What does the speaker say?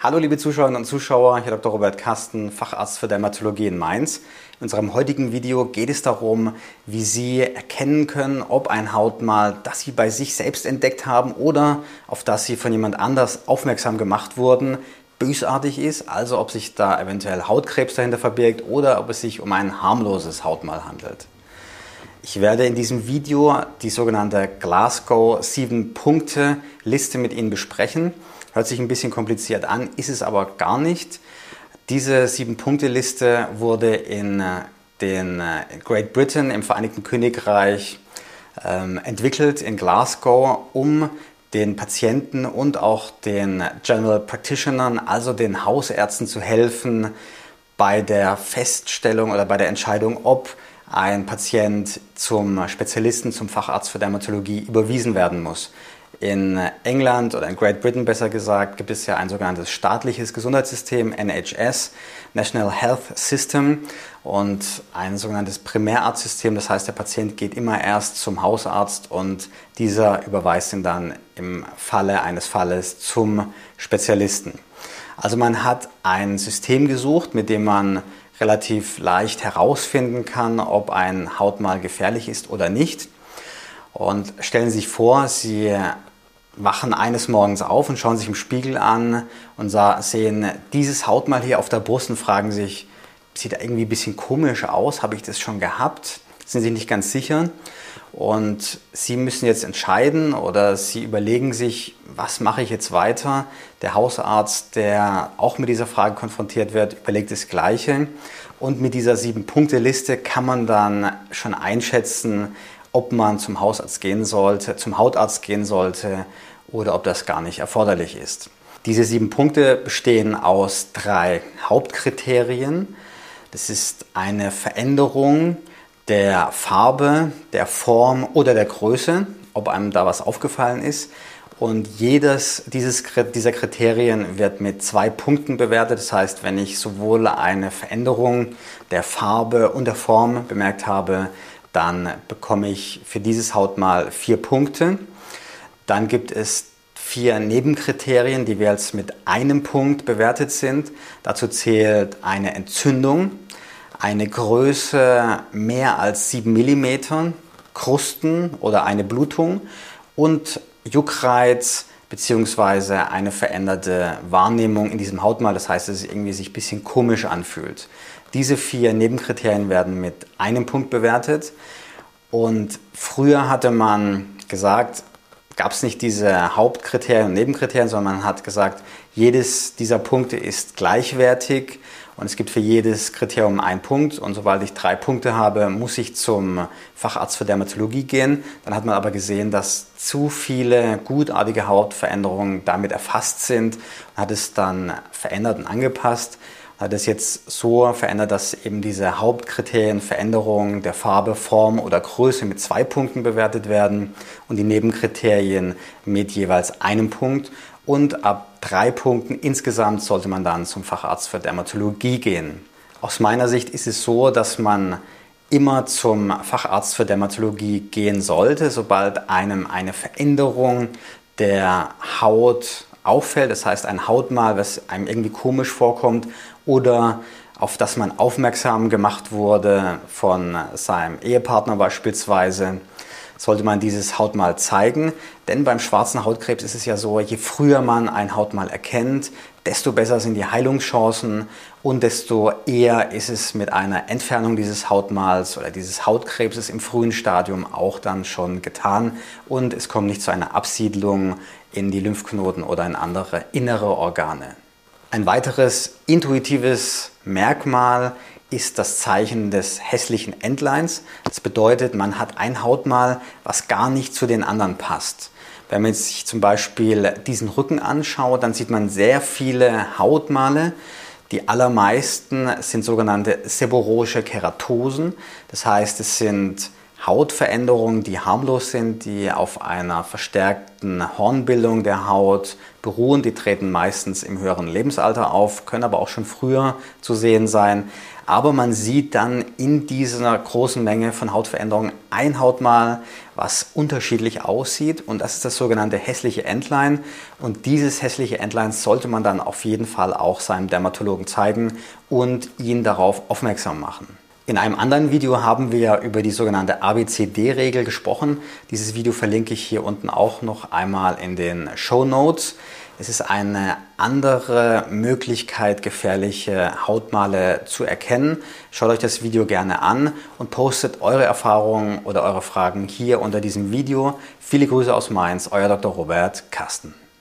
Hallo liebe Zuschauerinnen und Zuschauer, hier Dr. Robert Kasten, Facharzt für Dermatologie in Mainz. In unserem heutigen Video geht es darum, wie Sie erkennen können, ob ein Hautmal, das Sie bei sich selbst entdeckt haben oder auf das Sie von jemand anders aufmerksam gemacht wurden, bösartig ist, also ob sich da eventuell Hautkrebs dahinter verbirgt oder ob es sich um ein harmloses Hautmal handelt. Ich werde in diesem Video die sogenannte Glasgow 7-Punkte-Liste mit Ihnen besprechen. Hört sich ein bisschen kompliziert an, ist es aber gar nicht. Diese Sieben-Punkte-Liste wurde in äh, den äh, Great Britain im Vereinigten Königreich ähm, entwickelt in Glasgow, um den Patienten und auch den General Practitionern, also den Hausärzten zu helfen bei der Feststellung oder bei der Entscheidung, ob ein Patient zum Spezialisten, zum Facharzt für Dermatologie überwiesen werden muss. In England oder in Great Britain besser gesagt gibt es ja ein sogenanntes staatliches Gesundheitssystem, NHS, National Health System, und ein sogenanntes Primärarztsystem. Das heißt, der Patient geht immer erst zum Hausarzt und dieser überweist ihn dann im Falle eines Falles zum Spezialisten. Also man hat ein System gesucht, mit dem man relativ leicht herausfinden kann, ob ein Hautmal gefährlich ist oder nicht. Und stellen Sie sich vor, Sie wachen eines Morgens auf und schauen sich im Spiegel an und sehen dieses Hautmal hier auf der Brust und fragen sich, sieht irgendwie ein bisschen komisch aus, habe ich das schon gehabt? Sind sich nicht ganz sicher. Und Sie müssen jetzt entscheiden oder Sie überlegen sich, was mache ich jetzt weiter? Der Hausarzt, der auch mit dieser Frage konfrontiert wird, überlegt das Gleiche. Und mit dieser Sieben-Punkte-Liste kann man dann schon einschätzen, ob man zum Hausarzt gehen sollte, zum Hautarzt gehen sollte oder ob das gar nicht erforderlich ist. Diese sieben Punkte bestehen aus drei Hauptkriterien. Das ist eine Veränderung der Farbe, der Form oder der Größe, ob einem da was aufgefallen ist. Und jedes dieses, dieser Kriterien wird mit zwei Punkten bewertet. Das heißt, wenn ich sowohl eine Veränderung der Farbe und der Form bemerkt habe, dann bekomme ich für dieses Hautmal vier Punkte. Dann gibt es vier Nebenkriterien, die wir jetzt mit einem Punkt bewertet sind. Dazu zählt eine Entzündung, eine Größe mehr als 7 mm, Krusten oder eine Blutung und Juckreiz bzw. eine veränderte Wahrnehmung in diesem Hautmal. Das heißt, dass es irgendwie sich ein bisschen komisch anfühlt. Diese vier Nebenkriterien werden mit einem Punkt bewertet. Und früher hatte man gesagt, gab es nicht diese Hauptkriterien und Nebenkriterien, sondern man hat gesagt, jedes dieser Punkte ist gleichwertig und es gibt für jedes Kriterium einen Punkt. Und sobald ich drei Punkte habe, muss ich zum Facharzt für Dermatologie gehen. Dann hat man aber gesehen, dass zu viele gutartige Hautveränderungen damit erfasst sind und hat es dann verändert und angepasst hat es jetzt so verändert, dass eben diese Hauptkriterien Veränderung der Farbe, Form oder Größe mit zwei Punkten bewertet werden und die Nebenkriterien mit jeweils einem Punkt. Und ab drei Punkten insgesamt sollte man dann zum Facharzt für Dermatologie gehen. Aus meiner Sicht ist es so, dass man immer zum Facharzt für Dermatologie gehen sollte, sobald einem eine Veränderung der Haut auffällt, das heißt ein Hautmal, was einem irgendwie komisch vorkommt oder auf das man aufmerksam gemacht wurde von seinem Ehepartner beispielsweise, sollte man dieses Hautmal zeigen. Denn beim schwarzen Hautkrebs ist es ja so, je früher man ein Hautmal erkennt, desto besser sind die Heilungschancen und desto eher ist es mit einer Entfernung dieses Hautmals oder dieses Hautkrebses im frühen Stadium auch dann schon getan und es kommt nicht zu einer Absiedlung in die Lymphknoten oder in andere innere Organe. Ein weiteres intuitives Merkmal ist das Zeichen des hässlichen Endlines. Das bedeutet, man hat ein Hautmal, was gar nicht zu den anderen passt. Wenn man sich zum Beispiel diesen Rücken anschaut, dann sieht man sehr viele Hautmale. Die allermeisten sind sogenannte seborrhoische Keratosen. Das heißt, es sind Hautveränderungen, die harmlos sind, die auf einer verstärkten Hornbildung der Haut beruhen. Die treten meistens im höheren Lebensalter auf, können aber auch schon früher zu sehen sein. Aber man sieht dann in dieser großen Menge von Hautveränderungen ein Hautmal, was unterschiedlich aussieht. Und das ist das sogenannte hässliche Entlein. Und dieses hässliche Entlein sollte man dann auf jeden Fall auch seinem Dermatologen zeigen und ihn darauf aufmerksam machen. In einem anderen Video haben wir über die sogenannte ABCD-Regel gesprochen. Dieses Video verlinke ich hier unten auch noch einmal in den Show Notes. Es ist eine andere Möglichkeit, gefährliche Hautmale zu erkennen. Schaut euch das Video gerne an und postet eure Erfahrungen oder eure Fragen hier unter diesem Video. Viele Grüße aus Mainz, euer Dr. Robert Carsten.